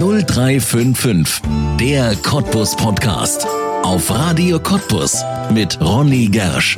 0355, der Cottbus Podcast. Auf Radio Cottbus mit Ronny Gersch.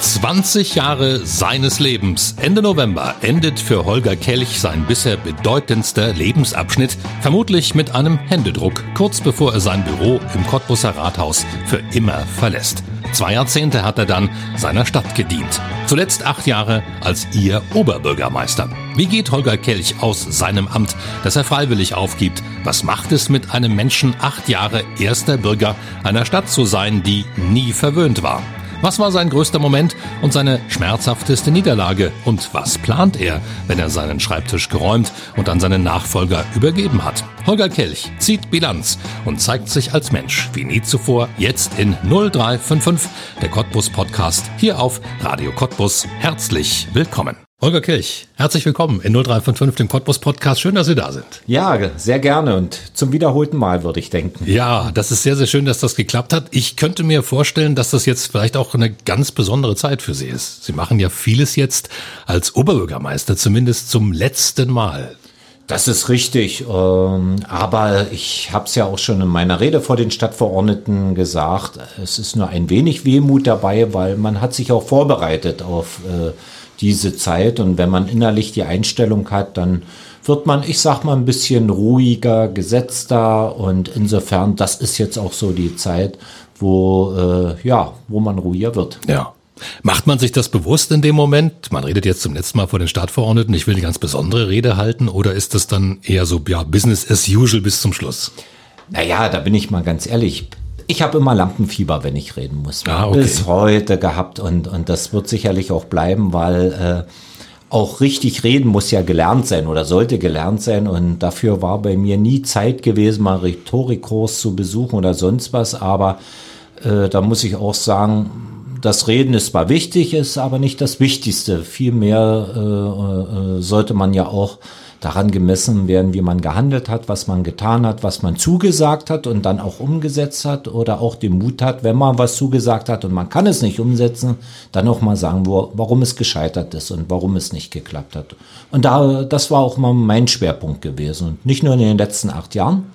Zwanzig Jahre seines Lebens. Ende November endet für Holger Kelch sein bisher bedeutendster Lebensabschnitt, vermutlich mit einem Händedruck, kurz bevor er sein Büro im Cottbuser Rathaus für immer verlässt. Zwei Jahrzehnte hat er dann seiner Stadt gedient. Zuletzt acht Jahre als ihr Oberbürgermeister. Wie geht Holger Kelch aus seinem Amt, das er freiwillig aufgibt? Was macht es mit einem Menschen, acht Jahre erster Bürger einer Stadt zu sein, die nie verwöhnt war? Was war sein größter Moment und seine schmerzhafteste Niederlage? Und was plant er, wenn er seinen Schreibtisch geräumt und an seinen Nachfolger übergeben hat? Holger Kelch zieht Bilanz und zeigt sich als Mensch wie nie zuvor jetzt in 0355, der Cottbus Podcast hier auf Radio Cottbus. Herzlich willkommen. Holger Kirch, herzlich willkommen in 0355, dem Cottbus Podcast. Schön, dass Sie da sind. Ja, sehr gerne und zum wiederholten Mal würde ich denken. Ja, das ist sehr, sehr schön, dass das geklappt hat. Ich könnte mir vorstellen, dass das jetzt vielleicht auch eine ganz besondere Zeit für Sie ist. Sie machen ja vieles jetzt als Oberbürgermeister, zumindest zum letzten Mal. Das ist richtig, ähm, aber ich habe es ja auch schon in meiner Rede vor den Stadtverordneten gesagt, es ist nur ein wenig Wehmut dabei, weil man hat sich auch vorbereitet auf äh, diese Zeit. Und wenn man innerlich die Einstellung hat, dann wird man, ich sag mal, ein bisschen ruhiger, gesetzter. Und insofern, das ist jetzt auch so die Zeit, wo, äh, ja, wo man ruhiger wird. Ja. Macht man sich das bewusst in dem Moment? Man redet jetzt zum letzten Mal vor den Stadtverordneten, ich will eine ganz besondere Rede halten, oder ist das dann eher so, ja, Business as usual bis zum Schluss? Naja, da bin ich mal ganz ehrlich. Ich habe immer Lampenfieber, wenn ich reden muss. Ah, okay. Bis heute gehabt und, und das wird sicherlich auch bleiben, weil äh, auch richtig reden muss ja gelernt sein oder sollte gelernt sein und dafür war bei mir nie Zeit gewesen, mal Rhetorikkurs zu besuchen oder sonst was, aber äh, da muss ich auch sagen, das Reden ist zwar wichtig, ist aber nicht das Wichtigste. Vielmehr äh, äh, sollte man ja auch daran gemessen werden, wie man gehandelt hat, was man getan hat, was man zugesagt hat und dann auch umgesetzt hat oder auch den Mut hat, wenn man was zugesagt hat und man kann es nicht umsetzen, dann auch mal sagen, wo, warum es gescheitert ist und warum es nicht geklappt hat. Und da, das war auch mal mein Schwerpunkt gewesen und nicht nur in den letzten acht Jahren,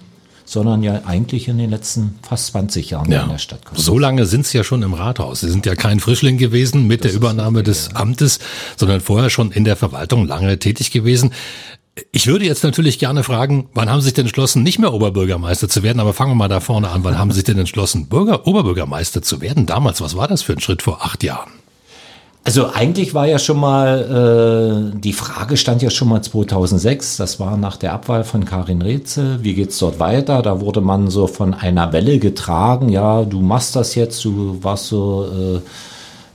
sondern ja eigentlich in den letzten fast 20 Jahren ja. in der Stadt. So lange sind Sie ja schon im Rathaus. Sie sind ja kein Frischling gewesen mit das der Übernahme des. Amtes, sondern vorher schon in der Verwaltung lange tätig gewesen. Ich würde jetzt natürlich gerne fragen, wann haben Sie sich denn entschlossen, nicht mehr Oberbürgermeister zu werden? Aber fangen wir mal da vorne an. Wann haben Sie sich denn entschlossen, Bürger, Oberbürgermeister zu werden? Damals, was war das für ein Schritt vor acht Jahren? Also eigentlich war ja schon mal, äh, die Frage stand ja schon mal 2006, das war nach der Abwahl von Karin Rätzel, wie geht's dort weiter? Da wurde man so von einer Welle getragen, ja, du machst das jetzt, du warst so äh,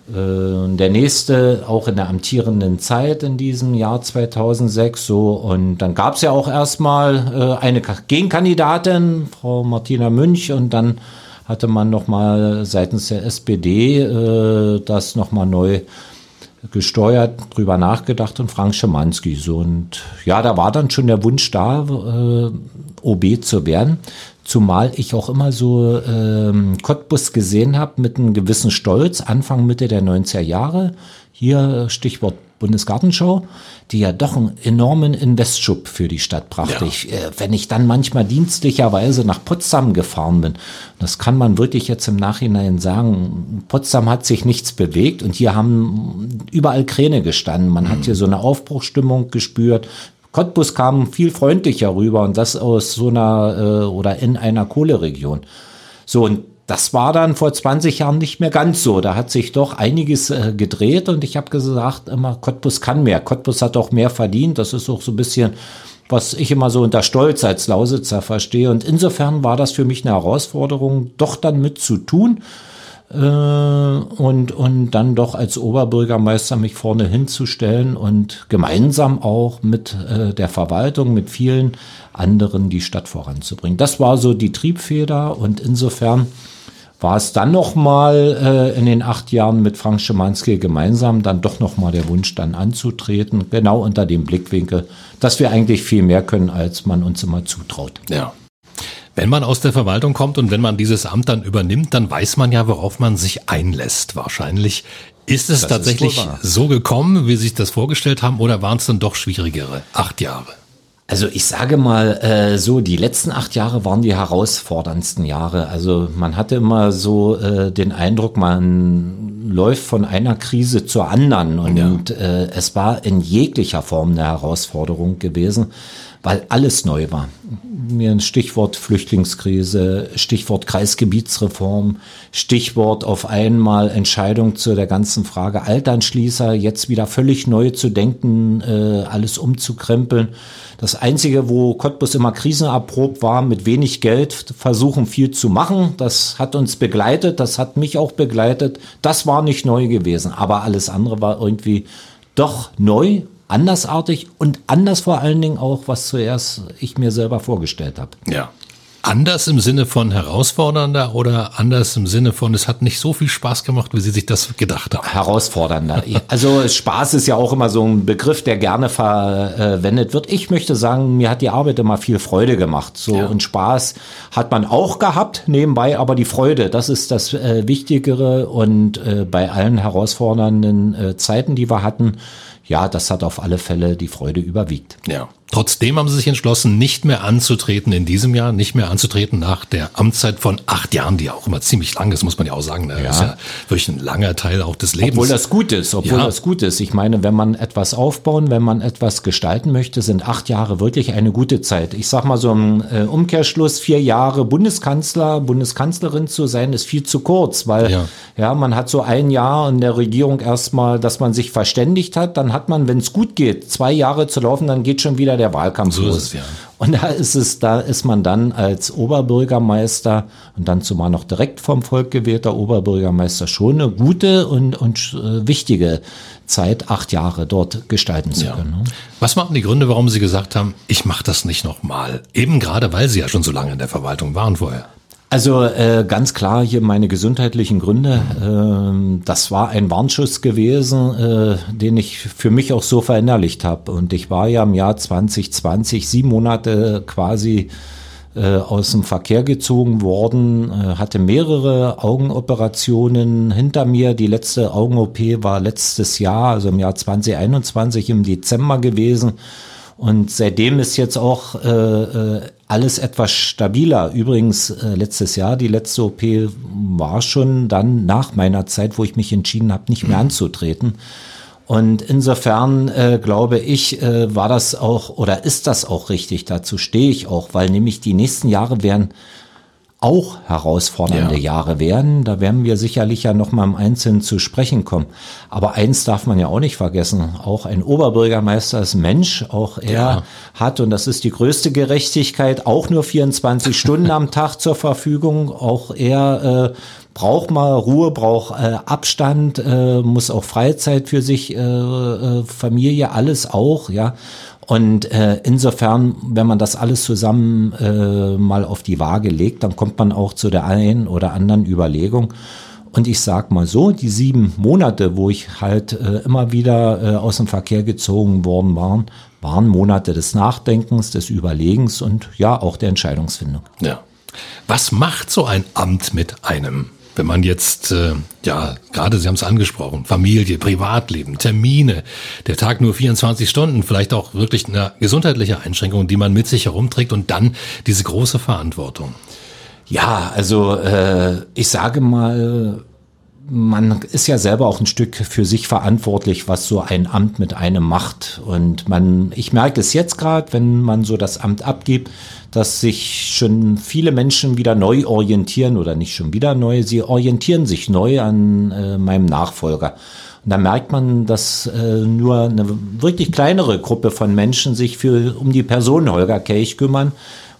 der nächste auch in der amtierenden Zeit in diesem Jahr 2006 so und dann gab es ja auch erstmal äh, eine Gegenkandidatin, Frau Martina Münch und dann hatte man noch mal seitens der SPD äh, das noch mal neu gesteuert, drüber nachgedacht und Frank Schimanski so und ja, da war dann schon der Wunsch da, äh, OB zu werden. Zumal ich auch immer so ähm, Cottbus gesehen habe mit einem gewissen Stolz, Anfang, Mitte der 90er Jahre. Hier Stichwort Bundesgartenschau, die ja doch einen enormen Investschub für die Stadt brachte. Ja. Ich, äh, wenn ich dann manchmal dienstlicherweise nach Potsdam gefahren bin, das kann man wirklich jetzt im Nachhinein sagen, Potsdam hat sich nichts bewegt und hier haben überall Kräne gestanden. Man mhm. hat hier so eine Aufbruchstimmung gespürt. Cottbus kam viel freundlicher rüber und das aus so einer äh, oder in einer Kohleregion. So, und das war dann vor 20 Jahren nicht mehr ganz so. Da hat sich doch einiges äh, gedreht und ich habe gesagt, immer Cottbus kann mehr. Cottbus hat auch mehr verdient. Das ist auch so ein bisschen, was ich immer so unter Stolz als Lausitzer verstehe. Und insofern war das für mich eine Herausforderung, doch dann mit zu tun äh, und, und dann doch als Oberbürgermeister mich vorne hinzustellen und gemeinsam auch mit äh, der Verwaltung, mit vielen anderen die Stadt voranzubringen. Das war so die Triebfeder und insofern war es dann noch mal äh, in den acht Jahren mit Frank Schimanski gemeinsam dann doch noch mal der Wunsch dann anzutreten, genau unter dem Blickwinkel, dass wir eigentlich viel mehr können, als man uns immer zutraut. Ja. Wenn man aus der Verwaltung kommt und wenn man dieses Amt dann übernimmt, dann weiß man ja, worauf man sich einlässt. Wahrscheinlich ist es das tatsächlich ist so gekommen, wie Sie sich das vorgestellt haben, oder waren es dann doch schwierigere acht Jahre? Also ich sage mal äh, so, die letzten acht Jahre waren die herausforderndsten Jahre. Also man hatte immer so äh, den Eindruck, man läuft von einer Krise zur anderen und ja. äh, es war in jeglicher Form eine Herausforderung gewesen weil alles neu war. Mir ein Stichwort Flüchtlingskrise, Stichwort Kreisgebietsreform, Stichwort auf einmal Entscheidung zu der ganzen Frage Alternschließer, jetzt wieder völlig neu zu denken, äh, alles umzukrempeln. Das Einzige, wo Cottbus immer krisenerprobt war, mit wenig Geld versuchen viel zu machen. Das hat uns begleitet, das hat mich auch begleitet. Das war nicht neu gewesen, aber alles andere war irgendwie doch neu andersartig und anders vor allen Dingen auch, was zuerst ich mir selber vorgestellt habe. Ja. Anders im Sinne von herausfordernder oder anders im Sinne von, es hat nicht so viel Spaß gemacht, wie Sie sich das gedacht haben? Herausfordernder. Also Spaß ist ja auch immer so ein Begriff, der gerne verwendet wird. Ich möchte sagen, mir hat die Arbeit immer viel Freude gemacht. So ja. und Spaß hat man auch gehabt nebenbei, aber die Freude, das ist das äh, Wichtigere und äh, bei allen herausfordernden äh, Zeiten, die wir hatten, ja, das hat auf alle Fälle die Freude überwiegt. Ja. Trotzdem haben sie sich entschlossen, nicht mehr anzutreten in diesem Jahr, nicht mehr anzutreten nach der Amtszeit von acht Jahren, die auch immer ziemlich lang ist, muss man ja auch sagen. Das ja. ist ja wirklich ein langer Teil auch des Lebens. Obwohl das gut ist, obwohl ja. das gut ist. Ich meine, wenn man etwas aufbauen, wenn man etwas gestalten möchte, sind acht Jahre wirklich eine gute Zeit. Ich sag mal so im äh, Umkehrschluss, vier Jahre Bundeskanzler, Bundeskanzlerin zu sein, ist viel zu kurz, weil ja, ja man hat so ein Jahr in der Regierung erstmal, dass man sich verständigt hat, dann hat man, wenn es gut geht, zwei Jahre zu laufen, dann geht schon wieder der Wahlkampf so los. Es, ja. Und da ist es, da ist man dann als Oberbürgermeister und dann zumal noch direkt vom Volk gewählter Oberbürgermeister schon eine gute und, und äh, wichtige Zeit, acht Jahre dort gestalten zu können. Ja. Ne? Was waren die Gründe, warum Sie gesagt haben, ich mache das nicht nochmal? Eben gerade, weil Sie ja schon so lange in der Verwaltung waren vorher. Also äh, ganz klar hier meine gesundheitlichen Gründe. Äh, das war ein Warnschuss gewesen, äh, den ich für mich auch so verinnerlicht habe. Und ich war ja im Jahr 2020 sieben Monate quasi äh, aus dem Verkehr gezogen worden, äh, hatte mehrere Augenoperationen hinter mir. Die letzte Augen-OP war letztes Jahr, also im Jahr 2021 im Dezember gewesen. Und seitdem ist jetzt auch äh, äh, alles etwas stabiler. Übrigens, äh, letztes Jahr, die letzte OP war schon dann nach meiner Zeit, wo ich mich entschieden habe, nicht mehr anzutreten. Und insofern äh, glaube ich, äh, war das auch oder ist das auch richtig. Dazu stehe ich auch, weil nämlich die nächsten Jahre werden auch herausfordernde ja. Jahre werden. Da werden wir sicherlich ja noch mal im Einzelnen zu sprechen kommen. Aber eins darf man ja auch nicht vergessen. Auch ein Oberbürgermeister ist Mensch. Auch er ja. hat, und das ist die größte Gerechtigkeit, auch nur 24 Stunden am Tag zur Verfügung. Auch er äh, braucht mal Ruhe, braucht äh, Abstand, äh, muss auch Freizeit für sich, äh, äh, Familie, alles auch, ja. Und äh, insofern, wenn man das alles zusammen äh, mal auf die Waage legt, dann kommt man auch zu der einen oder anderen Überlegung. Und ich sag mal so, die sieben Monate, wo ich halt äh, immer wieder äh, aus dem Verkehr gezogen worden waren, waren Monate des Nachdenkens, des Überlegens und ja, auch der Entscheidungsfindung. Ja. Was macht so ein Amt mit einem? Wenn man jetzt, äh, ja, gerade Sie haben es angesprochen, Familie, Privatleben, Termine, der Tag nur 24 Stunden, vielleicht auch wirklich eine gesundheitliche Einschränkung, die man mit sich herumträgt und dann diese große Verantwortung. Ja, also äh, ich sage mal, man ist ja selber auch ein Stück für sich verantwortlich, was so ein Amt mit einem macht. Und man, ich merke es jetzt gerade, wenn man so das Amt abgibt, dass sich schon viele Menschen wieder neu orientieren oder nicht schon wieder neu, sie orientieren sich neu an äh, meinem Nachfolger. Und da merkt man, dass äh, nur eine wirklich kleinere Gruppe von Menschen sich für um die Person Holger Kelch kümmern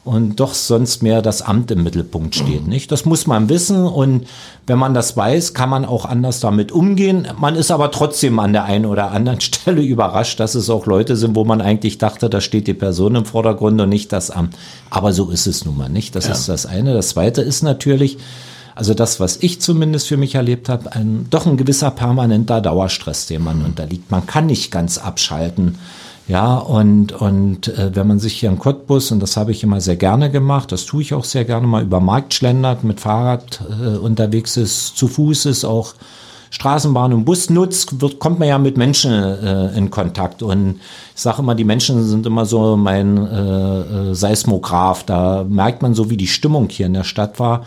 und doch sonst mehr das Amt im Mittelpunkt steht. Nicht? Das muss man wissen und wenn man das weiß, kann man auch anders damit umgehen. Man ist aber trotzdem an der einen oder anderen Stelle überrascht, dass es auch Leute sind, wo man eigentlich dachte, da steht die Person im Vordergrund und nicht das Amt. Aber so ist es nun mal nicht. Das ja. ist das eine. Das zweite ist natürlich, also das, was ich zumindest für mich erlebt habe, ein, doch ein gewisser permanenter Dauerstress, dem man unterliegt. Man kann nicht ganz abschalten Ja, und, und äh, wenn man sich hier in Cottbus, und das habe ich immer sehr gerne gemacht, das tue ich auch sehr gerne mal über Markt schlendert, mit Fahrrad äh, unterwegs ist, zu Fuß ist, auch Straßenbahn und Bus nutzt, wird, kommt man ja mit Menschen äh, in Kontakt. Und ich sage immer, die Menschen sind immer so mein äh, äh, Seismograph. Da merkt man so, wie die Stimmung hier in der Stadt war.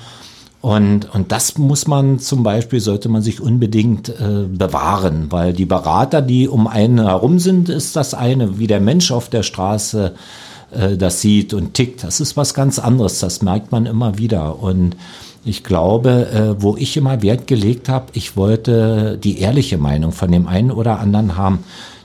Und, und das muss man zum Beispiel, sollte man sich unbedingt äh, bewahren, weil die Berater, die um einen herum sind, ist das eine, wie der Mensch auf der Straße äh, das sieht und tickt. Das ist was ganz anderes, das merkt man immer wieder. Und ich glaube, äh, wo ich immer Wert gelegt habe, ich wollte die ehrliche Meinung von dem einen oder anderen haben.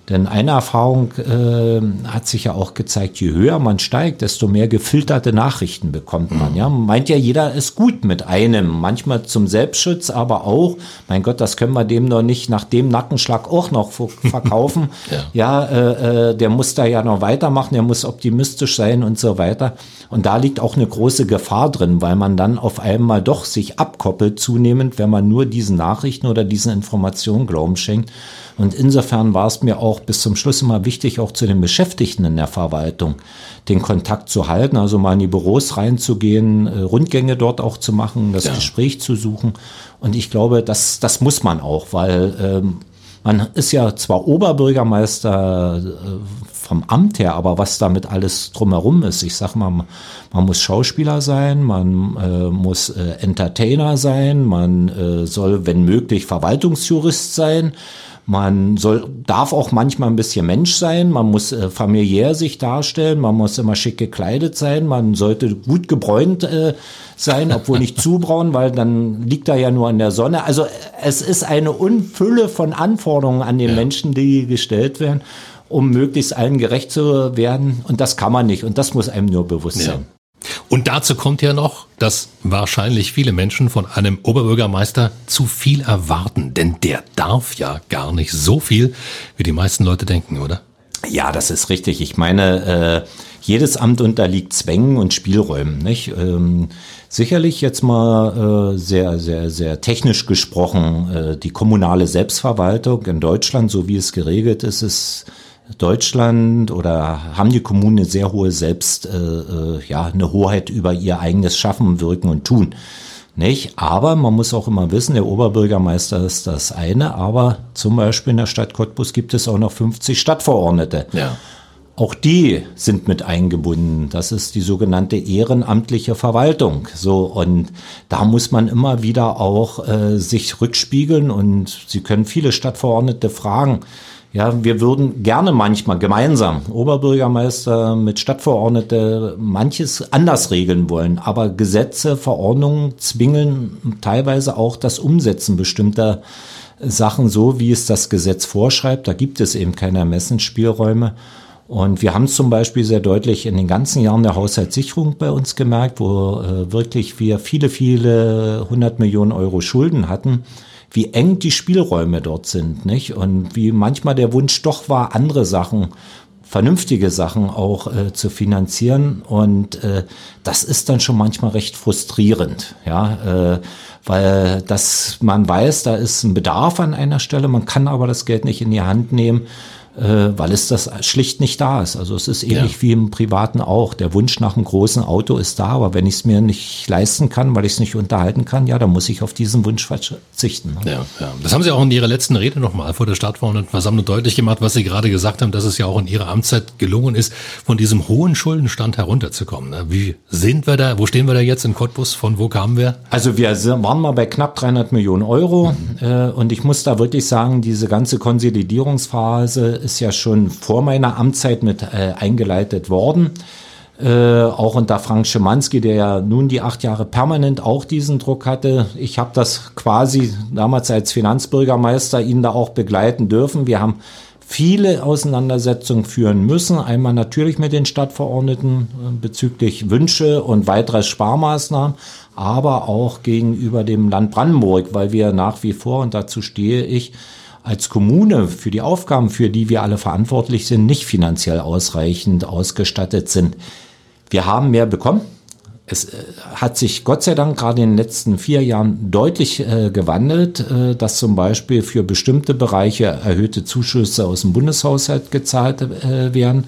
Denn eine Erfahrung äh, hat sich ja auch gezeigt, je höher man steigt, desto mehr gefilterte Nachrichten bekommt man. Ja, meint ja jeder ist gut mit einem, manchmal zum Selbstschutz, aber auch, mein Gott, das können wir dem noch nicht nach dem Nackenschlag auch noch verkaufen. ja, ja äh, äh, der muss da ja noch weitermachen, der muss optimistisch sein und so weiter. Und da liegt auch eine große Gefahr drin, weil man dann auf einmal doch sich abkoppelt zunehmend, wenn man nur diesen Nachrichten oder diesen Informationen Glauben schenkt. Und insofern war es mir auch bis zum Schluss immer wichtig, auch zu den Beschäftigten in der Verwaltung den Kontakt zu halten, also mal in die Büros reinzugehen, äh, Rundgänge dort auch zu machen, das ja. Gespräch zu suchen. Und ich glaube, das, das muss man auch, weil ähm, man ist ja zwar Oberbürgermeister äh, vom Amt her, aber was damit alles drumherum ist, ich sag mal, man muss Schauspieler sein, man äh, muss äh, Entertainer sein, man äh, soll, wenn möglich, Verwaltungsjurist sein. Man soll, darf auch manchmal ein bisschen Mensch sein, man muss äh, familiär sich darstellen, man muss immer schick gekleidet sein, man sollte gut gebräunt äh, sein, obwohl nicht zu braun, weil dann liegt er ja nur in der Sonne. Also es ist eine Unfülle von Anforderungen an den ja. Menschen, die gestellt werden, um möglichst allen gerecht zu werden. Und das kann man nicht und das muss einem nur bewusst ja. sein. Und dazu kommt ja noch, dass wahrscheinlich viele Menschen von einem Oberbürgermeister zu viel erwarten, denn der darf ja gar nicht so viel, wie die meisten Leute denken, oder? Ja, das ist richtig. Ich meine, äh, jedes Amt unterliegt Zwängen und Spielräumen. Nicht? Ähm, sicherlich jetzt mal äh, sehr, sehr, sehr technisch gesprochen, äh, die kommunale Selbstverwaltung in Deutschland, so wie es geregelt ist, ist Deutschland oder haben die Kommunen eine sehr hohe Selbst, äh, äh, ja, eine Hoheit über ihr eigenes Schaffen, Wirken und Tun. Nicht? Aber man muss auch immer wissen, der Oberbürgermeister ist das eine, aber zum Beispiel in der Stadt Cottbus gibt es auch noch 50 Stadtverordnete. Ja. Auch die sind mit eingebunden. Das ist die sogenannte ehrenamtliche Verwaltung. So und da muss man immer wieder auch äh, sich rückspiegeln und Sie können viele Stadtverordnete fragen ja, wir würden gerne manchmal gemeinsam, Oberbürgermeister mit Stadtverordnete, manches anders regeln wollen. Aber Gesetze, Verordnungen zwingen teilweise auch das Umsetzen bestimmter Sachen so, wie es das Gesetz vorschreibt. Da gibt es eben keine Ermessensspielräume. Und wir haben zum Beispiel sehr deutlich in den ganzen Jahren der Haushaltssicherung bei uns gemerkt, wo äh, wirklich wir viele, viele hundert Millionen Euro Schulden hatten wie eng die Spielräume dort sind, nicht? Und wie manchmal der Wunsch doch war, andere Sachen vernünftige Sachen auch äh, zu finanzieren. Und äh, das ist dann schon manchmal recht frustrierend, ja, äh, weil das man weiß, da ist ein Bedarf an einer Stelle, man kann aber das Geld nicht in die Hand nehmen weil es das schlicht nicht da ist. Also es ist ähnlich ja. wie im Privaten auch. Der Wunsch nach einem großen Auto ist da, aber wenn ich es mir nicht leisten kann, weil ich es nicht unterhalten kann, ja, dann muss ich auf diesen Wunsch verzichten. Ne? Ja, ja. Das haben Sie auch in Ihrer letzten Rede nochmal vor der Stadtverordnetenversammlung deutlich gemacht, was Sie gerade gesagt haben, dass es ja auch in Ihrer Amtszeit gelungen ist, von diesem hohen Schuldenstand herunterzukommen. Ne? Wie sind wir da? Wo stehen wir da jetzt in Cottbus? Von wo kamen wir? Also wir waren mal bei knapp 300 Millionen Euro mhm. äh, und ich muss da wirklich sagen, diese ganze Konsolidierungsphase ist ja schon vor meiner Amtszeit mit äh, eingeleitet worden. Äh, auch unter Frank Schimanski, der ja nun die acht Jahre permanent auch diesen Druck hatte. Ich habe das quasi damals als Finanzbürgermeister ihn da auch begleiten dürfen. Wir haben viele Auseinandersetzungen führen müssen. Einmal natürlich mit den Stadtverordneten äh, bezüglich Wünsche und weitere Sparmaßnahmen, aber auch gegenüber dem Land Brandenburg, weil wir nach wie vor, und dazu stehe ich, als Kommune für die Aufgaben, für die wir alle verantwortlich sind, nicht finanziell ausreichend ausgestattet sind. Wir haben mehr bekommen. es äh, hat sich Gott sei Dank gerade in den letzten vier Jahren deutlich äh, gewandelt, äh, dass zum Beispiel für bestimmte Bereiche erhöhte Zuschüsse aus dem Bundeshaushalt gezahlt äh, werden.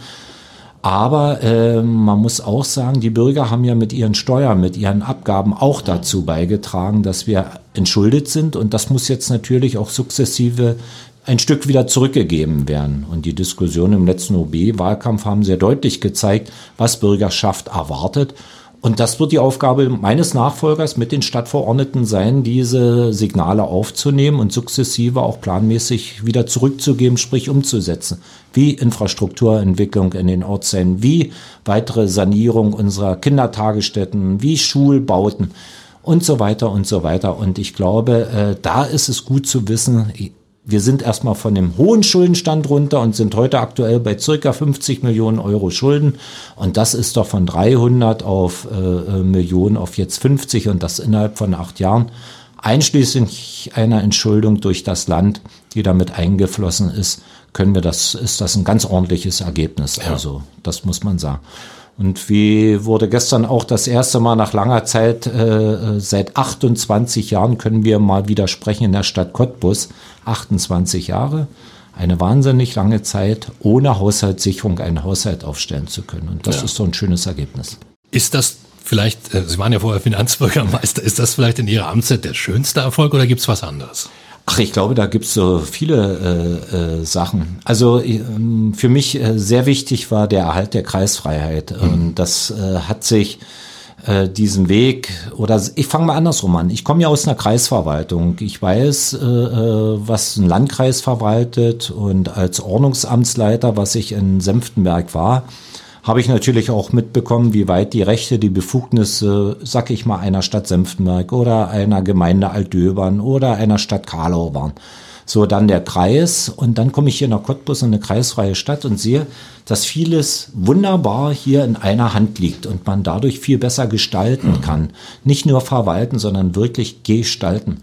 Aber äh, man muss auch sagen, die Bürger haben ja mit ihren Steuern, mit ihren Abgaben auch dazu beigetragen, dass wir entschuldet sind. Und das muss jetzt natürlich auch sukzessive ein Stück wieder zurückgegeben werden. Und die Diskussion im letzten OB-Wahlkampf haben sehr deutlich gezeigt, was Bürgerschaft erwartet. Und das wird die Aufgabe meines Nachfolgers mit den Stadtverordneten sein, diese Signale aufzunehmen und sukzessive auch planmäßig wieder zurückzugeben, sprich umzusetzen. Wie Infrastrukturentwicklung in den Ortsteilen, wie weitere Sanierung unserer Kindertagesstätten, wie Schulbauten und so weiter und so weiter. Und ich glaube, äh, da ist es gut zu wissen, wir sind erstmal von dem hohen Schuldenstand runter und sind heute aktuell bei circa 50 Millionen Euro Schulden. Und das ist doch von 300 auf äh, äh, Millionen auf jetzt 50 und das innerhalb von acht Jahren. Einschließlich einer Entschuldung durch das Land, die damit eingeflossen ist, können wir das, ist das ein ganz ordentliches Ergebnis. Ja. Also, das muss man sagen. Und wie wurde gestern auch das erste Mal nach langer Zeit, äh, seit 28 Jahren können wir mal wieder sprechen in der Stadt Cottbus. 28 Jahre, eine wahnsinnig lange Zeit, ohne Haushaltssicherung einen Haushalt aufstellen zu können. Und das ja. ist so ein schönes Ergebnis. Ist das vielleicht, äh, Sie waren ja vorher Finanzbürgermeister, ist das vielleicht in Ihrer Amtszeit der schönste Erfolg oder gibt es was anderes? Ach, ich glaube, da gibt's so viele äh, äh, Sachen. Also äh, für mich äh, sehr wichtig war der Erhalt der Kreisfreiheit. Mhm. Und das äh, hat sich äh, diesen Weg oder ich fange mal andersrum an. Ich komme ja aus einer Kreisverwaltung. Ich weiß, äh, äh, was ein Landkreis verwaltet und als Ordnungsamtsleiter, was ich in Senftenberg war, habe ich natürlich auch mitbekommen, wie weit die Rechte, die Befugnisse, sag ich mal, einer Stadt Senftenberg oder einer Gemeinde Altdöbern oder einer Stadt Karlau waren. So, dann der Kreis und dann komme ich hier nach Cottbus in eine kreisfreie Stadt und sehe, dass vieles wunderbar hier in einer Hand liegt und man dadurch viel besser gestalten kann. Nicht nur verwalten, sondern wirklich gestalten.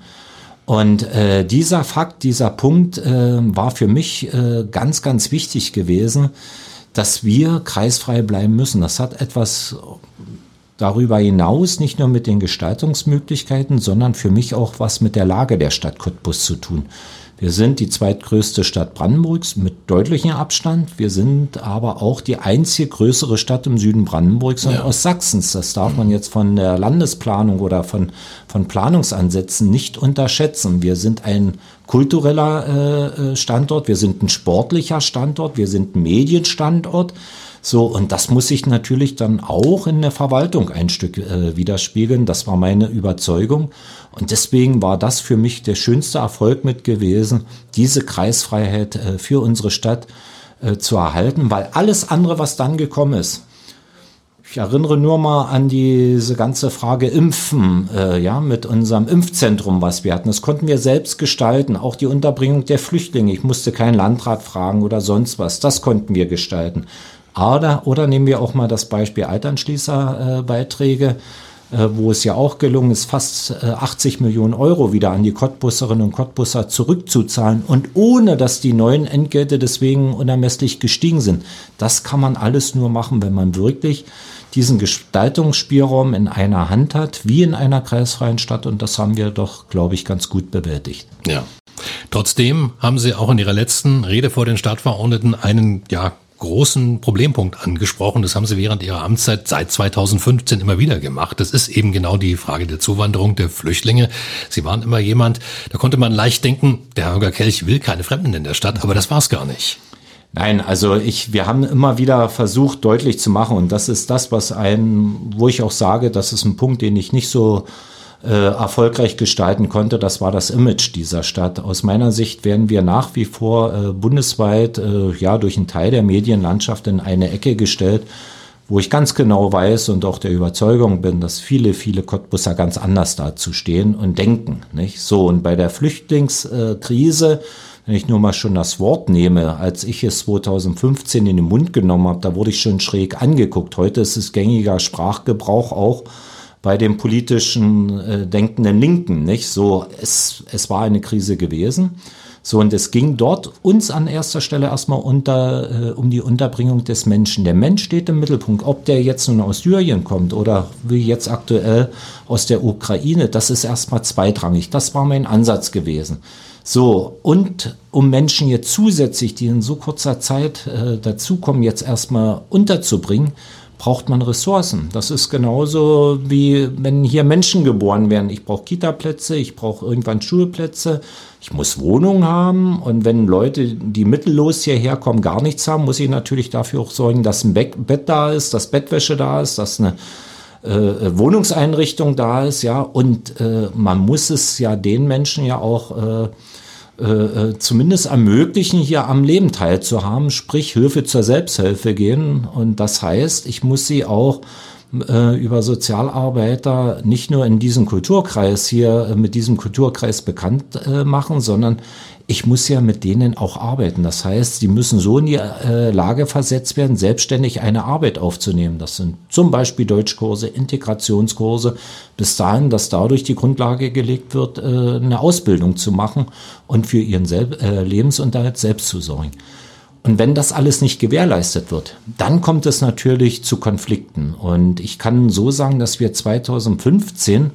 Und äh, dieser Fakt, dieser Punkt äh, war für mich äh, ganz, ganz wichtig gewesen, dass wir kreisfrei bleiben müssen. Das hat etwas darüber hinaus nicht nur mit den Gestaltungsmöglichkeiten, sondern für mich auch was mit der Lage der Stadt Cottbus zu tun. Wir sind die zweitgrößte Stadt Brandenburgs mit deutlichem Abstand. Wir sind aber auch die einzige größere Stadt im Süden Brandenburgs und ja. Ostsachsens. Das darf man jetzt von der Landesplanung oder von, von Planungsansätzen nicht unterschätzen. Wir sind ein kultureller äh, äh Standort, wir sind ein sportlicher Standort, wir sind ein Medienstandort. So, und das muss sich natürlich dann auch in der Verwaltung ein Stück äh, widerspiegeln. Das war meine Überzeugung. Und deswegen war das für mich der schönste Erfolg mit gewesen, diese Kreisfreiheit äh, für unsere Stadt äh, zu erhalten, weil alles andere, was dann gekommen ist, ich erinnere nur mal an diese ganze Frage Impfen, äh, ja, mit unserem Impfzentrum, was wir hatten. Das konnten wir selbst gestalten. Auch die Unterbringung der Flüchtlinge. Ich musste keinen Landrat fragen oder sonst was. Das konnten wir gestalten. Oder, oder nehmen wir auch mal das Beispiel Alternschließerbeiträge, äh, wo es ja auch gelungen ist, fast äh, 80 Millionen Euro wieder an die Cottbusserinnen und Cottbusser zurückzuzahlen und ohne, dass die neuen Entgelte deswegen unermesslich gestiegen sind. Das kann man alles nur machen, wenn man wirklich diesen Gestaltungsspielraum in einer Hand hat, wie in einer kreisfreien Stadt. Und das haben wir doch, glaube ich, ganz gut bewältigt. Ja. Trotzdem haben Sie auch in Ihrer letzten Rede vor den Stadtverordneten einen ja großen Problempunkt angesprochen. Das haben Sie während Ihrer Amtszeit seit 2015 immer wieder gemacht. Das ist eben genau die Frage der Zuwanderung der Flüchtlinge. Sie waren immer jemand, da konnte man leicht denken, der Holger Kelch will keine Fremden in der Stadt, aber das war es gar nicht. Nein, also ich, wir haben immer wieder versucht, deutlich zu machen, und das ist das, was ein, wo ich auch sage, das ist ein Punkt, den ich nicht so erfolgreich gestalten konnte, das war das Image dieser Stadt. Aus meiner Sicht werden wir nach wie vor äh, bundesweit äh, ja durch einen Teil der Medienlandschaft in eine Ecke gestellt, wo ich ganz genau weiß und auch der Überzeugung bin, dass viele, viele Cottbusser ganz anders dazu stehen und denken. Nicht? So, und bei der Flüchtlingskrise, wenn ich nur mal schon das Wort nehme, als ich es 2015 in den Mund genommen habe, da wurde ich schon schräg angeguckt. Heute ist es gängiger Sprachgebrauch auch bei dem politischen äh, denkenden Linken, nicht? So, es, es war eine Krise gewesen. So, und es ging dort uns an erster Stelle erstmal unter, äh, um die Unterbringung des Menschen. Der Mensch steht im Mittelpunkt. Ob der jetzt nun aus Syrien kommt oder wie jetzt aktuell aus der Ukraine, das ist erstmal zweitrangig. Das war mein Ansatz gewesen. So, und um Menschen jetzt zusätzlich, die in so kurzer Zeit äh, dazukommen, jetzt erstmal unterzubringen, braucht man Ressourcen. Das ist genauso wie wenn hier Menschen geboren werden. Ich brauche Kita-Plätze, ich brauche irgendwann Schulplätze, ich muss Wohnungen haben und wenn Leute, die mittellos hierher kommen, gar nichts haben, muss ich natürlich dafür auch sorgen, dass ein Bett da ist, dass Bettwäsche da ist, dass eine äh, Wohnungseinrichtung da ist, ja, und äh, man muss es ja den Menschen ja auch äh, äh, äh, zumindest ermöglichen, hier am Leben teilzuhaben, sprich Hilfe zur Selbsthilfe gehen. Und das heißt, ich muss sie auch äh, über Sozialarbeiter nicht nur in diesem Kulturkreis hier äh, mit diesem Kulturkreis bekannt äh, machen, sondern ich muss ja mit denen auch arbeiten. Das heißt, sie müssen so in die äh, Lage versetzt werden, selbstständig eine Arbeit aufzunehmen. Das sind zum Beispiel Deutschkurse, Integrationskurse, bis dahin, dass dadurch die Grundlage gelegt wird, äh, eine Ausbildung zu machen und für ihren Sel äh, Lebensunterhalt selbst zu sorgen. Und wenn das alles nicht gewährleistet wird, dann kommt es natürlich zu Konflikten. Und ich kann so sagen, dass wir 2015 äh,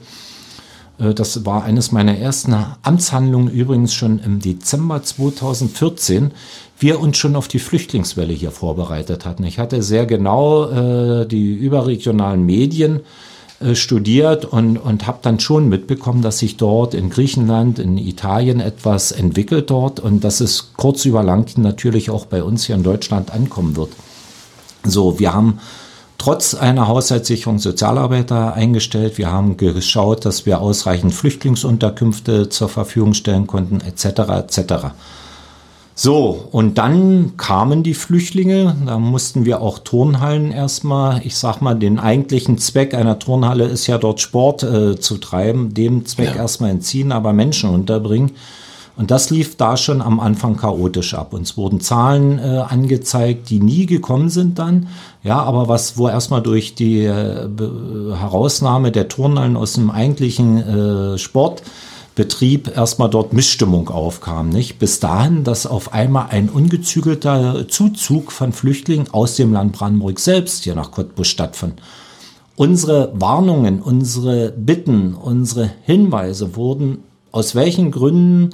das war eines meiner ersten Amtshandlungen übrigens schon im Dezember 2014, wir uns schon auf die Flüchtlingswelle hier vorbereitet hatten. Ich hatte sehr genau äh, die überregionalen Medien äh, studiert und, und habe dann schon mitbekommen, dass sich dort in Griechenland, in Italien etwas entwickelt dort und dass es kurz über lang natürlich auch bei uns hier in Deutschland ankommen wird. So, wir haben trotz einer Haushaltssicherung Sozialarbeiter eingestellt. Wir haben geschaut, dass wir ausreichend Flüchtlingsunterkünfte zur Verfügung stellen konnten, etc. etc. So, und dann kamen die Flüchtlinge, da mussten wir auch Turnhallen erstmal, ich sag mal, den eigentlichen Zweck einer Turnhalle ist ja dort Sport äh, zu treiben, dem Zweck ja. erstmal entziehen, aber Menschen unterbringen. Und das lief da schon am Anfang chaotisch ab. Uns wurden Zahlen äh, angezeigt, die nie gekommen sind dann. Ja, aber was, wo erstmal durch die äh, Herausnahme der Turnhallen aus dem eigentlichen äh, Sportbetrieb erstmal dort Missstimmung aufkam, nicht? Bis dahin, dass auf einmal ein ungezügelter Zuzug von Flüchtlingen aus dem Land Brandenburg selbst hier nach Cottbus stattfand. Unsere Warnungen, unsere Bitten, unsere Hinweise wurden aus welchen Gründen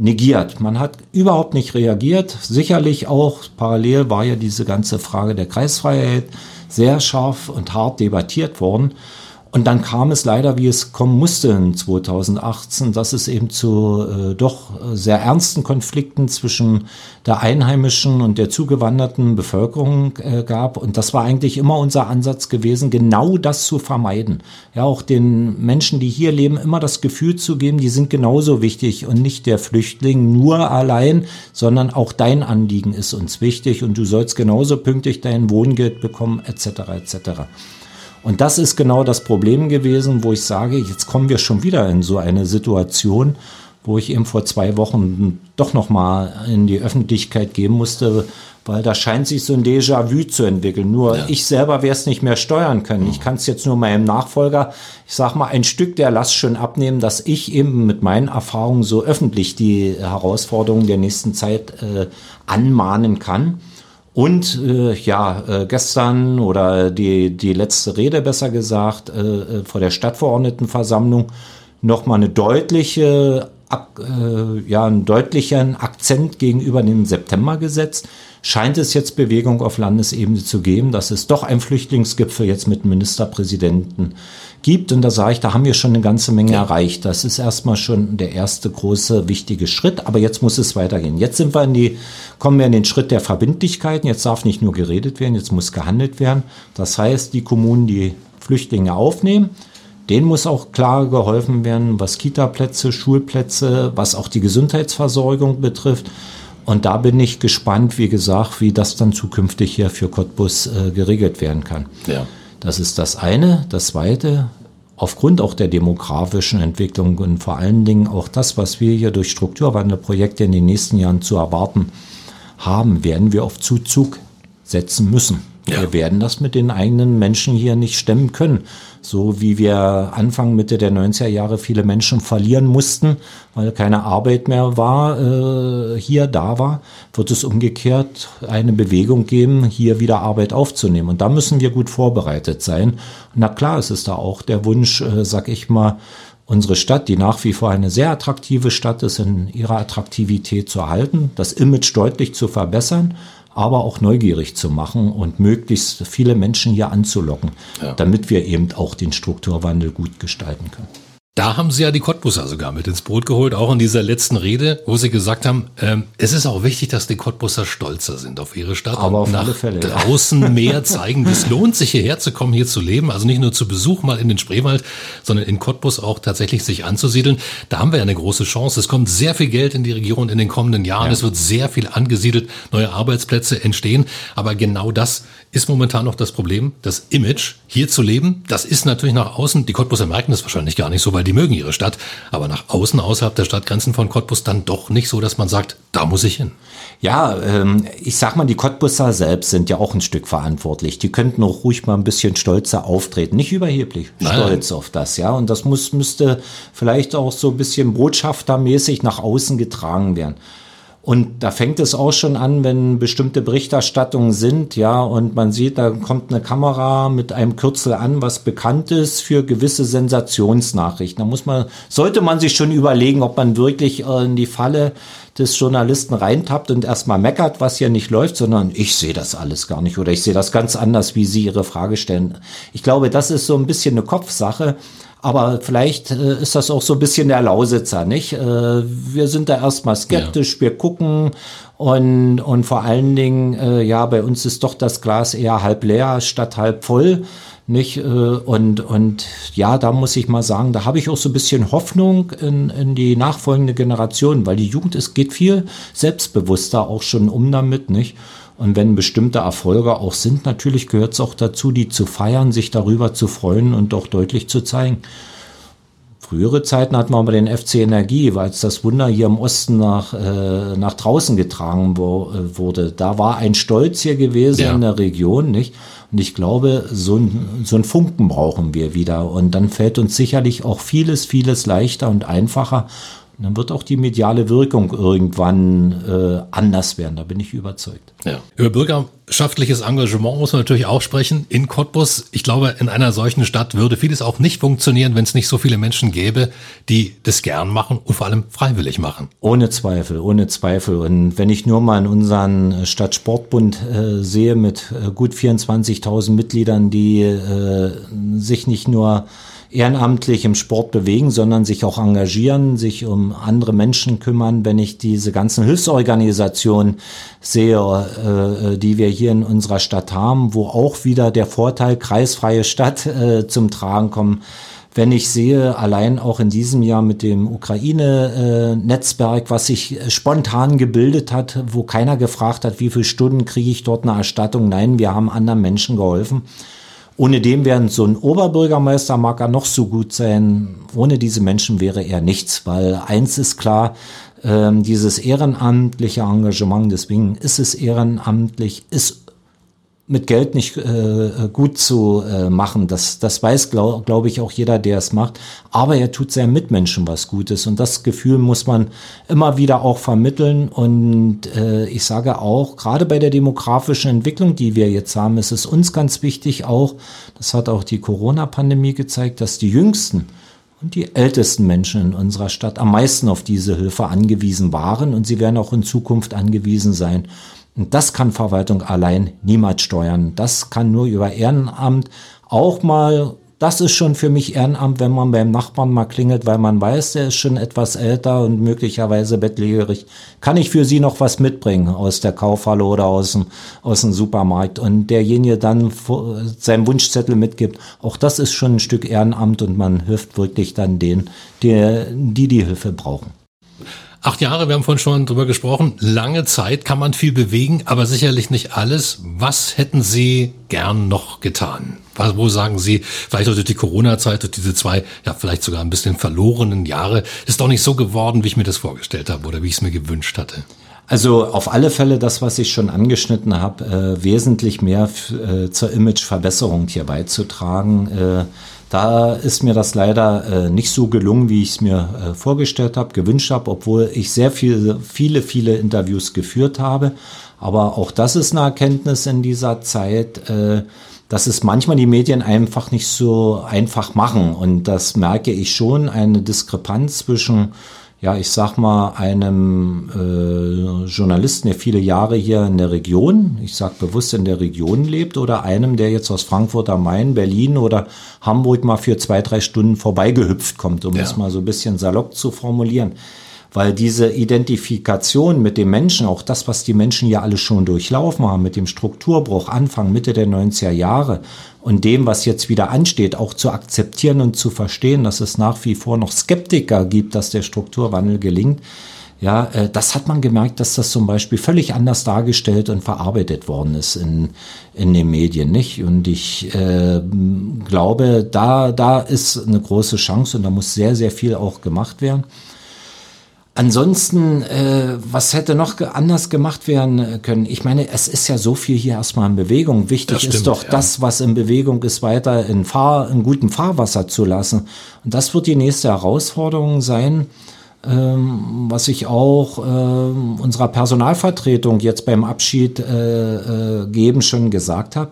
negiert. Man hat überhaupt nicht reagiert. Sicherlich auch parallel war ja diese ganze Frage der Kreisfreiheit sehr scharf und hart debattiert worden. Und dann kam es leider, wie es kommen musste in 2018, dass es eben zu äh, doch sehr ernsten Konflikten zwischen der einheimischen und der zugewanderten Bevölkerung äh, gab. Und das war eigentlich immer unser Ansatz gewesen, genau das zu vermeiden. Ja, auch den Menschen, die hier leben, immer das Gefühl zu geben, die sind genauso wichtig und nicht der Flüchtling nur allein, sondern auch dein Anliegen ist uns wichtig und du sollst genauso pünktlich dein Wohngeld bekommen, etc. etc. Und das ist genau das Problem gewesen, wo ich sage, jetzt kommen wir schon wieder in so eine Situation, wo ich eben vor zwei Wochen doch noch mal in die Öffentlichkeit geben musste, weil da scheint sich so ein Déjà-vu zu entwickeln. Nur ja. ich selber werde es nicht mehr steuern können. Ich kann es jetzt nur meinem Nachfolger, ich sag mal, ein Stück der Last schon abnehmen, dass ich eben mit meinen Erfahrungen so öffentlich die Herausforderungen der nächsten Zeit äh, anmahnen kann. Und äh, ja, äh, gestern oder die, die letzte Rede besser gesagt äh, äh vor der Stadtverordnetenversammlung nochmal eine deutliche, äh, ja, einen deutlichen Akzent gegenüber dem September gesetzt. Scheint es jetzt Bewegung auf Landesebene zu geben, dass es doch ein Flüchtlingsgipfel jetzt mit Ministerpräsidenten gibt. Und da sage ich, da haben wir schon eine ganze Menge ja. erreicht. Das ist erstmal schon der erste große, wichtige Schritt. Aber jetzt muss es weitergehen. Jetzt sind wir in die, kommen wir in den Schritt der Verbindlichkeiten. Jetzt darf nicht nur geredet werden, jetzt muss gehandelt werden. Das heißt, die Kommunen, die Flüchtlinge aufnehmen, denen muss auch klar geholfen werden, was Kita-Plätze, Schulplätze, was auch die Gesundheitsversorgung betrifft. Und da bin ich gespannt, wie gesagt, wie das dann zukünftig hier für Cottbus äh, geregelt werden kann. Ja. Das ist das eine. Das zweite, aufgrund auch der demografischen Entwicklung und vor allen Dingen auch das, was wir hier durch Strukturwandelprojekte in den nächsten Jahren zu erwarten haben, werden wir auf Zuzug setzen müssen. Ja. Wir werden das mit den eigenen Menschen hier nicht stemmen können. So wie wir Anfang, Mitte der 90er Jahre viele Menschen verlieren mussten, weil keine Arbeit mehr war, äh, hier da war, wird es umgekehrt eine Bewegung geben, hier wieder Arbeit aufzunehmen. Und da müssen wir gut vorbereitet sein. Na klar, es ist da auch der Wunsch, äh, sag ich mal, unsere Stadt, die nach wie vor eine sehr attraktive Stadt ist, in ihrer Attraktivität zu erhalten, das Image deutlich zu verbessern, aber auch neugierig zu machen und möglichst viele Menschen hier anzulocken, ja. damit wir eben auch den Strukturwandel gut gestalten können. Da haben Sie ja die Cottbusser sogar mit ins Boot geholt, auch in dieser letzten Rede, wo Sie gesagt haben, ähm, es ist auch wichtig, dass die Cottbusser stolzer sind auf ihre Stadt Aber und nach Fälle, draußen ja. mehr zeigen. Es lohnt sich hierher zu kommen, hier zu leben, also nicht nur zu Besuch mal in den Spreewald, sondern in Cottbus auch tatsächlich sich anzusiedeln. Da haben wir ja eine große Chance. Es kommt sehr viel Geld in die Region in den kommenden Jahren. Ja. Es wird sehr viel angesiedelt, neue Arbeitsplätze entstehen. Aber genau das ist momentan noch das Problem, das Image, hier zu leben. Das ist natürlich nach außen, die Cottbuser merken das wahrscheinlich gar nicht so, weil die mögen ihre Stadt, aber nach außen, außerhalb der Stadtgrenzen von Cottbus dann doch nicht so, dass man sagt, da muss ich hin. Ja, ähm, ich sag mal, die Cottbusser selbst sind ja auch ein Stück verantwortlich. Die könnten auch ruhig mal ein bisschen stolzer auftreten, nicht überheblich, Nein. stolz auf das, ja. Und das muss, müsste vielleicht auch so ein bisschen botschaftermäßig nach außen getragen werden. Und da fängt es auch schon an, wenn bestimmte Berichterstattungen sind, ja, und man sieht, da kommt eine Kamera mit einem Kürzel an, was bekannt ist für gewisse Sensationsnachrichten. Da muss man, sollte man sich schon überlegen, ob man wirklich in die Falle des Journalisten reintappt und erstmal meckert, was hier nicht läuft, sondern ich sehe das alles gar nicht oder ich sehe das ganz anders, wie Sie Ihre Frage stellen. Ich glaube, das ist so ein bisschen eine Kopfsache. Aber vielleicht äh, ist das auch so ein bisschen der Lausitzer, nicht? Äh, wir sind da erstmal skeptisch, ja. wir gucken und, und vor allen Dingen, äh, ja, bei uns ist doch das Glas eher halb leer statt halb voll. Nicht? Äh, und, und ja, da muss ich mal sagen, da habe ich auch so ein bisschen Hoffnung in, in die nachfolgende Generation, weil die Jugend, es geht viel selbstbewusster auch schon um damit, nicht? Und wenn bestimmte Erfolge auch sind, natürlich gehört es auch dazu, die zu feiern, sich darüber zu freuen und auch deutlich zu zeigen. Frühere Zeiten hatten wir aber den FC Energie, weil es das Wunder hier im Osten nach, äh, nach draußen getragen wo, äh, wurde. Da war ein Stolz hier gewesen ja. in der Region, nicht? Und ich glaube, so ein, so ein Funken brauchen wir wieder. Und dann fällt uns sicherlich auch vieles, vieles leichter und einfacher dann wird auch die mediale Wirkung irgendwann äh, anders werden, da bin ich überzeugt. Ja. Über bürgerschaftliches Engagement muss man natürlich auch sprechen. In Cottbus, ich glaube, in einer solchen Stadt würde vieles auch nicht funktionieren, wenn es nicht so viele Menschen gäbe, die das gern machen und vor allem freiwillig machen. Ohne Zweifel, ohne Zweifel. Und wenn ich nur mal in unseren Stadtsportbund äh, sehe mit äh, gut 24.000 Mitgliedern, die äh, sich nicht nur ehrenamtlich im Sport bewegen, sondern sich auch engagieren, sich um andere Menschen kümmern. Wenn ich diese ganzen Hilfsorganisationen sehe, äh, die wir hier in unserer Stadt haben, wo auch wieder der Vorteil kreisfreie Stadt äh, zum Tragen kommt, wenn ich sehe, allein auch in diesem Jahr mit dem Ukraine-Netzwerk, was sich spontan gebildet hat, wo keiner gefragt hat, wie viele Stunden kriege ich dort eine Erstattung. Nein, wir haben anderen Menschen geholfen. Ohne dem wären so ein Oberbürgermeister mag er noch so gut sein. Ohne diese Menschen wäre er nichts, weil eins ist klar, ähm, dieses ehrenamtliche Engagement, deswegen ist es ehrenamtlich, ist mit Geld nicht äh, gut zu äh, machen. Das, das weiß, glaube glaub ich, auch jeder, der es macht. Aber er tut seinen Mitmenschen was Gutes. Und das Gefühl muss man immer wieder auch vermitteln. Und äh, ich sage auch, gerade bei der demografischen Entwicklung, die wir jetzt haben, ist es uns ganz wichtig auch, das hat auch die Corona-Pandemie gezeigt, dass die Jüngsten und die ältesten Menschen in unserer Stadt am meisten auf diese Hilfe angewiesen waren und sie werden auch in Zukunft angewiesen sein. Und das kann Verwaltung allein niemals steuern. Das kann nur über Ehrenamt auch mal, das ist schon für mich Ehrenamt, wenn man beim Nachbarn mal klingelt, weil man weiß, der ist schon etwas älter und möglicherweise bettlägerig. Kann ich für Sie noch was mitbringen aus der Kaufhalle oder aus dem, aus dem Supermarkt? Und derjenige dann seinen Wunschzettel mitgibt. Auch das ist schon ein Stück Ehrenamt und man hilft wirklich dann denen, die die, die Hilfe brauchen. Acht Jahre, wir haben vorhin schon drüber gesprochen. Lange Zeit kann man viel bewegen, aber sicherlich nicht alles. Was hätten Sie gern noch getan? Wo sagen Sie, vielleicht durch die Corona-Zeit, durch diese zwei, ja, vielleicht sogar ein bisschen verlorenen Jahre, ist doch nicht so geworden, wie ich mir das vorgestellt habe oder wie ich es mir gewünscht hatte? Also auf alle Fälle das, was ich schon angeschnitten habe, äh, wesentlich mehr äh, zur Imageverbesserung hier beizutragen. Äh, da ist mir das leider äh, nicht so gelungen, wie ich es mir äh, vorgestellt habe, gewünscht habe, obwohl ich sehr viele, viele, viele Interviews geführt habe. Aber auch das ist eine Erkenntnis in dieser Zeit, äh, dass es manchmal die Medien einfach nicht so einfach machen. Und das merke ich schon, eine Diskrepanz zwischen ja, ich sag mal, einem äh, Journalisten, der viele Jahre hier in der Region, ich sag bewusst in der Region lebt, oder einem, der jetzt aus Frankfurt am Main, Berlin oder Hamburg mal für zwei, drei Stunden vorbeigehüpft kommt, um ja. es mal so ein bisschen salopp zu formulieren weil diese Identifikation mit dem Menschen, auch das, was die Menschen ja alle schon durchlaufen haben, mit dem Strukturbruch Anfang, Mitte der 90er Jahre und dem, was jetzt wieder ansteht, auch zu akzeptieren und zu verstehen, dass es nach wie vor noch Skeptiker gibt, dass der Strukturwandel gelingt, ja, äh, das hat man gemerkt, dass das zum Beispiel völlig anders dargestellt und verarbeitet worden ist in, in den Medien, nicht? Und ich äh, glaube, da, da ist eine große Chance und da muss sehr, sehr viel auch gemacht werden. Ansonsten, äh, was hätte noch anders gemacht werden können? Ich meine, es ist ja so viel hier erstmal in Bewegung. Wichtig stimmt, ist doch ja. das, was in Bewegung ist, weiter in, Fahr in gutem Fahrwasser zu lassen. Und das wird die nächste Herausforderung sein, ähm, was ich auch äh, unserer Personalvertretung jetzt beim Abschied äh, äh, geben schon gesagt habe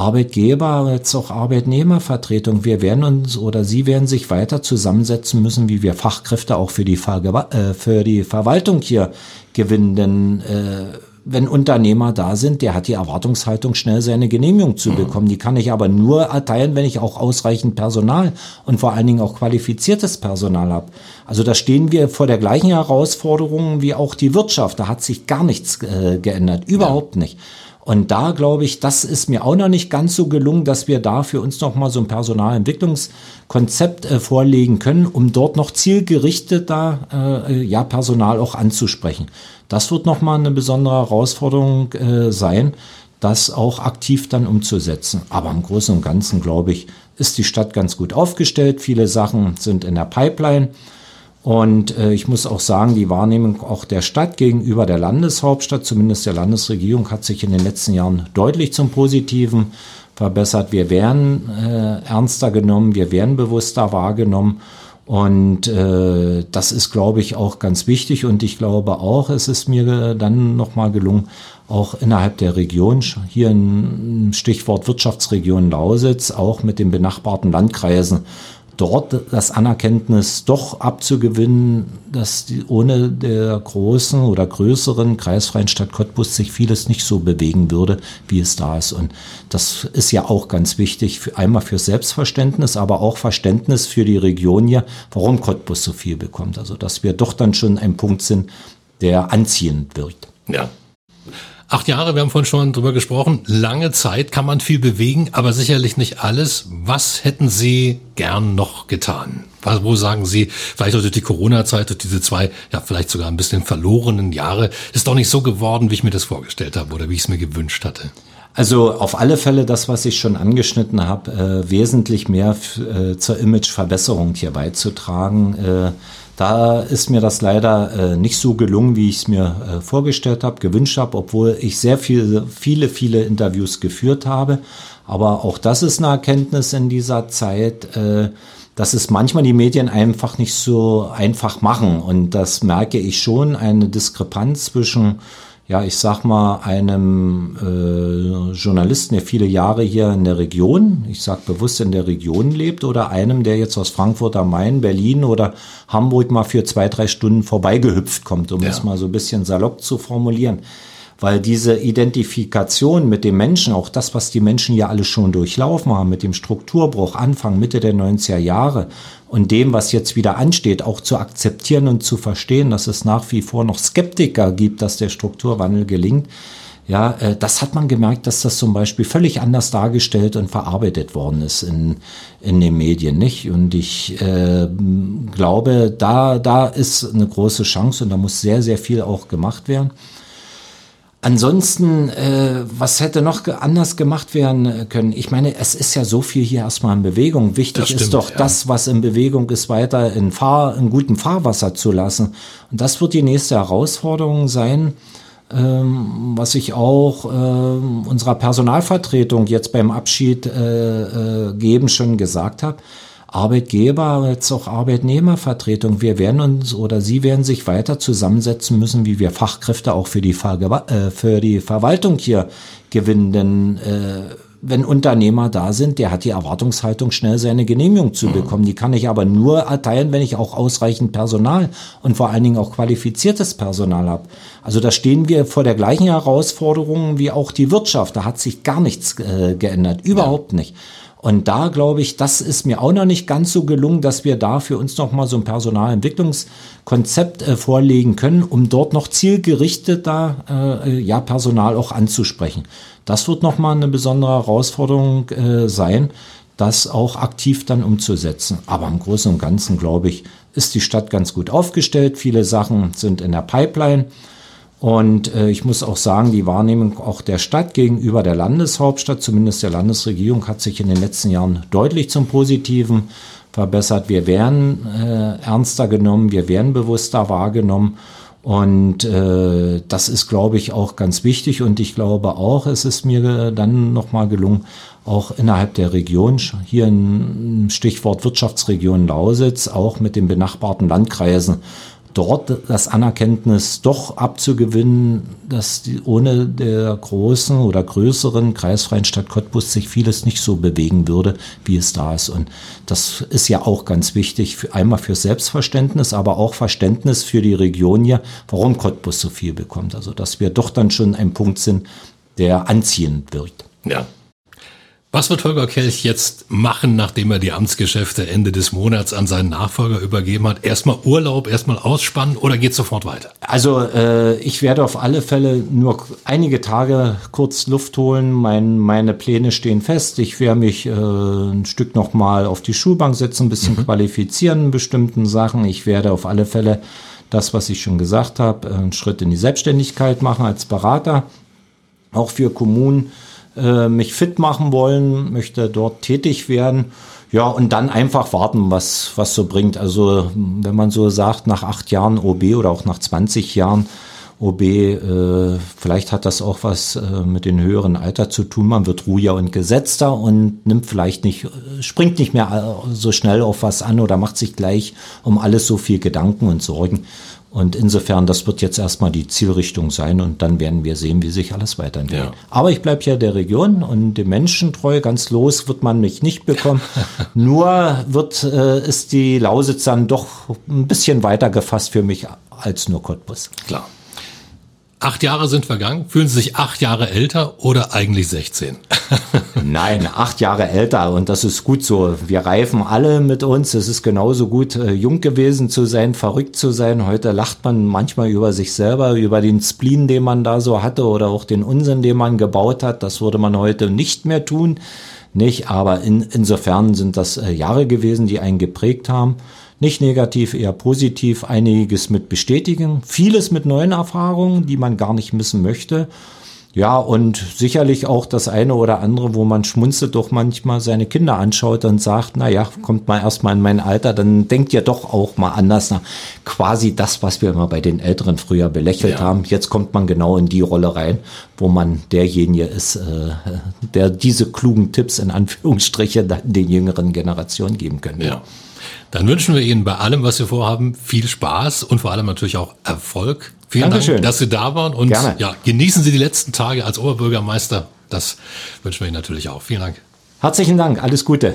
Arbeitgeber, jetzt auch Arbeitnehmervertretung. Wir werden uns oder Sie werden sich weiter zusammensetzen müssen, wie wir Fachkräfte auch für die, Ver äh, für die Verwaltung hier gewinnen. Denn äh, wenn Unternehmer da sind, der hat die Erwartungshaltung, schnell seine Genehmigung zu bekommen. Die kann ich aber nur erteilen, wenn ich auch ausreichend Personal und vor allen Dingen auch qualifiziertes Personal habe. Also da stehen wir vor der gleichen Herausforderung wie auch die Wirtschaft. Da hat sich gar nichts äh, geändert, überhaupt ja. nicht. Und da glaube ich, das ist mir auch noch nicht ganz so gelungen, dass wir da für uns noch mal so ein Personalentwicklungskonzept äh, vorlegen können, um dort noch zielgerichteter äh, ja Personal auch anzusprechen. Das wird noch mal eine besondere Herausforderung äh, sein, das auch aktiv dann umzusetzen. Aber im Großen und Ganzen glaube ich, ist die Stadt ganz gut aufgestellt. Viele Sachen sind in der Pipeline. Und äh, ich muss auch sagen, die Wahrnehmung auch der Stadt gegenüber der Landeshauptstadt, zumindest der Landesregierung, hat sich in den letzten Jahren deutlich zum Positiven verbessert. Wir werden äh, ernster genommen, wir werden bewusster wahrgenommen. Und äh, das ist, glaube ich, auch ganz wichtig. Und ich glaube auch, es ist mir dann nochmal gelungen, auch innerhalb der Region, hier ein Stichwort Wirtschaftsregion Lausitz, auch mit den benachbarten Landkreisen dort das Anerkenntnis doch abzugewinnen, dass die, ohne der großen oder größeren kreisfreien Stadt Cottbus sich vieles nicht so bewegen würde, wie es da ist. Und das ist ja auch ganz wichtig, für, einmal für Selbstverständnis, aber auch Verständnis für die Region hier, warum Cottbus so viel bekommt. Also, dass wir doch dann schon ein Punkt sind, der anziehend wirkt. Ja, Acht Jahre, wir haben vorhin schon drüber gesprochen. Lange Zeit kann man viel bewegen, aber sicherlich nicht alles. Was hätten Sie gern noch getan? Wo sagen Sie, vielleicht durch die Corona-Zeit, durch diese zwei, ja, vielleicht sogar ein bisschen verlorenen Jahre, ist doch nicht so geworden, wie ich mir das vorgestellt habe oder wie ich es mir gewünscht hatte? Also auf alle Fälle das, was ich schon angeschnitten habe, äh, wesentlich mehr äh, zur Imageverbesserung hier beizutragen. Äh, da ist mir das leider äh, nicht so gelungen, wie ich es mir äh, vorgestellt habe, gewünscht habe, obwohl ich sehr viele, viele, viele Interviews geführt habe. Aber auch das ist eine Erkenntnis in dieser Zeit, äh, dass es manchmal die Medien einfach nicht so einfach machen. Und das merke ich schon, eine Diskrepanz zwischen ja, ich sag mal, einem äh, Journalisten, der viele Jahre hier in der Region, ich sag bewusst in der Region lebt, oder einem, der jetzt aus Frankfurt am Main, Berlin oder Hamburg mal für zwei, drei Stunden vorbeigehüpft kommt, um ja. es mal so ein bisschen salopp zu formulieren weil diese Identifikation mit dem Menschen, auch das, was die Menschen ja alle schon durchlaufen haben, mit dem Strukturbruch Anfang, Mitte der 90er Jahre und dem, was jetzt wieder ansteht, auch zu akzeptieren und zu verstehen, dass es nach wie vor noch Skeptiker gibt, dass der Strukturwandel gelingt, ja, äh, das hat man gemerkt, dass das zum Beispiel völlig anders dargestellt und verarbeitet worden ist in, in den Medien, nicht? Und ich äh, glaube, da, da ist eine große Chance und da muss sehr, sehr viel auch gemacht werden. Ansonsten, äh, was hätte noch anders gemacht werden können? Ich meine, es ist ja so viel hier erstmal in Bewegung. Wichtig stimmt, ist doch ja. das, was in Bewegung ist, weiter in, Fahr in gutem Fahrwasser zu lassen. Und das wird die nächste Herausforderung sein, ähm, was ich auch äh, unserer Personalvertretung jetzt beim Abschied äh, äh, geben schon gesagt habe Arbeitgeber als auch Arbeitnehmervertretung. Wir werden uns oder Sie werden sich weiter zusammensetzen müssen, wie wir Fachkräfte auch für die, Ver äh, für die Verwaltung hier gewinnen. Denn äh, wenn Unternehmer da sind, der hat die Erwartungshaltung, schnell seine Genehmigung zu bekommen. Die kann ich aber nur erteilen, wenn ich auch ausreichend Personal und vor allen Dingen auch qualifiziertes Personal habe. Also da stehen wir vor der gleichen Herausforderung wie auch die Wirtschaft. Da hat sich gar nichts äh, geändert, überhaupt ja. nicht. Und da glaube ich, das ist mir auch noch nicht ganz so gelungen, dass wir da für uns noch mal so ein Personalentwicklungskonzept äh, vorlegen können, um dort noch zielgerichteter äh, ja Personal auch anzusprechen. Das wird noch mal eine besondere Herausforderung äh, sein, das auch aktiv dann umzusetzen. Aber im Großen und Ganzen glaube ich, ist die Stadt ganz gut aufgestellt. Viele Sachen sind in der Pipeline. Und äh, ich muss auch sagen, die Wahrnehmung auch der Stadt gegenüber der Landeshauptstadt, zumindest der Landesregierung, hat sich in den letzten Jahren deutlich zum Positiven verbessert. Wir werden äh, ernster genommen, wir werden bewusster wahrgenommen. Und äh, das ist, glaube ich, auch ganz wichtig. Und ich glaube auch, es ist mir dann nochmal gelungen, auch innerhalb der Region, hier ein Stichwort Wirtschaftsregion Lausitz, auch mit den benachbarten Landkreisen dort das Anerkenntnis doch abzugewinnen, dass die, ohne der großen oder größeren kreisfreien Stadt Cottbus sich vieles nicht so bewegen würde, wie es da ist. Und das ist ja auch ganz wichtig, für, einmal für Selbstverständnis, aber auch Verständnis für die Region hier, warum Cottbus so viel bekommt. Also, dass wir doch dann schon ein Punkt sind, der anziehend wirkt. Ja, was wird Holger Kelch jetzt machen, nachdem er die Amtsgeschäfte Ende des Monats an seinen Nachfolger übergeben hat? Erstmal Urlaub, erstmal ausspannen oder geht sofort weiter? Also äh, ich werde auf alle Fälle nur einige Tage kurz Luft holen. Mein, meine Pläne stehen fest. Ich werde mich äh, ein Stück nochmal auf die Schulbank setzen, ein bisschen mhm. qualifizieren in bestimmten Sachen. Ich werde auf alle Fälle das, was ich schon gesagt habe, einen Schritt in die Selbstständigkeit machen als Berater, auch für Kommunen äh, mich fit machen wollen, möchte dort tätig werden. Ja, und dann einfach warten, was, was so bringt. Also, wenn man so sagt, nach acht Jahren OB oder auch nach 20 Jahren OB, äh, vielleicht hat das auch was äh, mit dem höheren Alter zu tun. Man wird ruhiger und gesetzter und nimmt vielleicht nicht, springt nicht mehr so schnell auf was an oder macht sich gleich um alles so viel Gedanken und Sorgen. Und insofern, das wird jetzt erstmal die Zielrichtung sein und dann werden wir sehen, wie sich alles weiterentwickelt. Ja. Aber ich bleibe ja der Region und dem Menschen treu. Ganz los wird man mich nicht bekommen. nur wird, äh, ist die Lausitz dann doch ein bisschen weiter gefasst für mich als nur Cottbus. Klar. Acht Jahre sind vergangen. Fühlen Sie sich acht Jahre älter oder eigentlich 16? Nein, acht Jahre älter und das ist gut so. Wir reifen alle mit uns. Es ist genauso gut, äh, jung gewesen zu sein, verrückt zu sein. Heute lacht man manchmal über sich selber, über den Spleen, den man da so hatte oder auch den Unsinn, den man gebaut hat. Das würde man heute nicht mehr tun. Nicht, aber in, insofern sind das äh, Jahre gewesen, die einen geprägt haben. Nicht negativ, eher positiv, einiges mit bestätigen, vieles mit neuen Erfahrungen, die man gar nicht missen möchte. Ja, und sicherlich auch das eine oder andere, wo man schmunzelt doch manchmal seine Kinder anschaut und sagt, na ja, kommt mal erstmal in mein Alter, dann denkt ihr doch auch mal anders nach. Quasi das, was wir immer bei den Älteren früher belächelt ja. haben. Jetzt kommt man genau in die Rolle rein, wo man derjenige ist, äh, der diese klugen Tipps in Anführungsstrichen den jüngeren Generationen geben könnte. Ja. Dann wünschen wir Ihnen bei allem, was Sie vorhaben, viel Spaß und vor allem natürlich auch Erfolg. Vielen Dankeschön. Dank, dass Sie da waren und Gerne. ja, genießen Sie die letzten Tage als Oberbürgermeister. Das wünschen wir Ihnen natürlich auch. Vielen Dank. Herzlichen Dank. Alles Gute.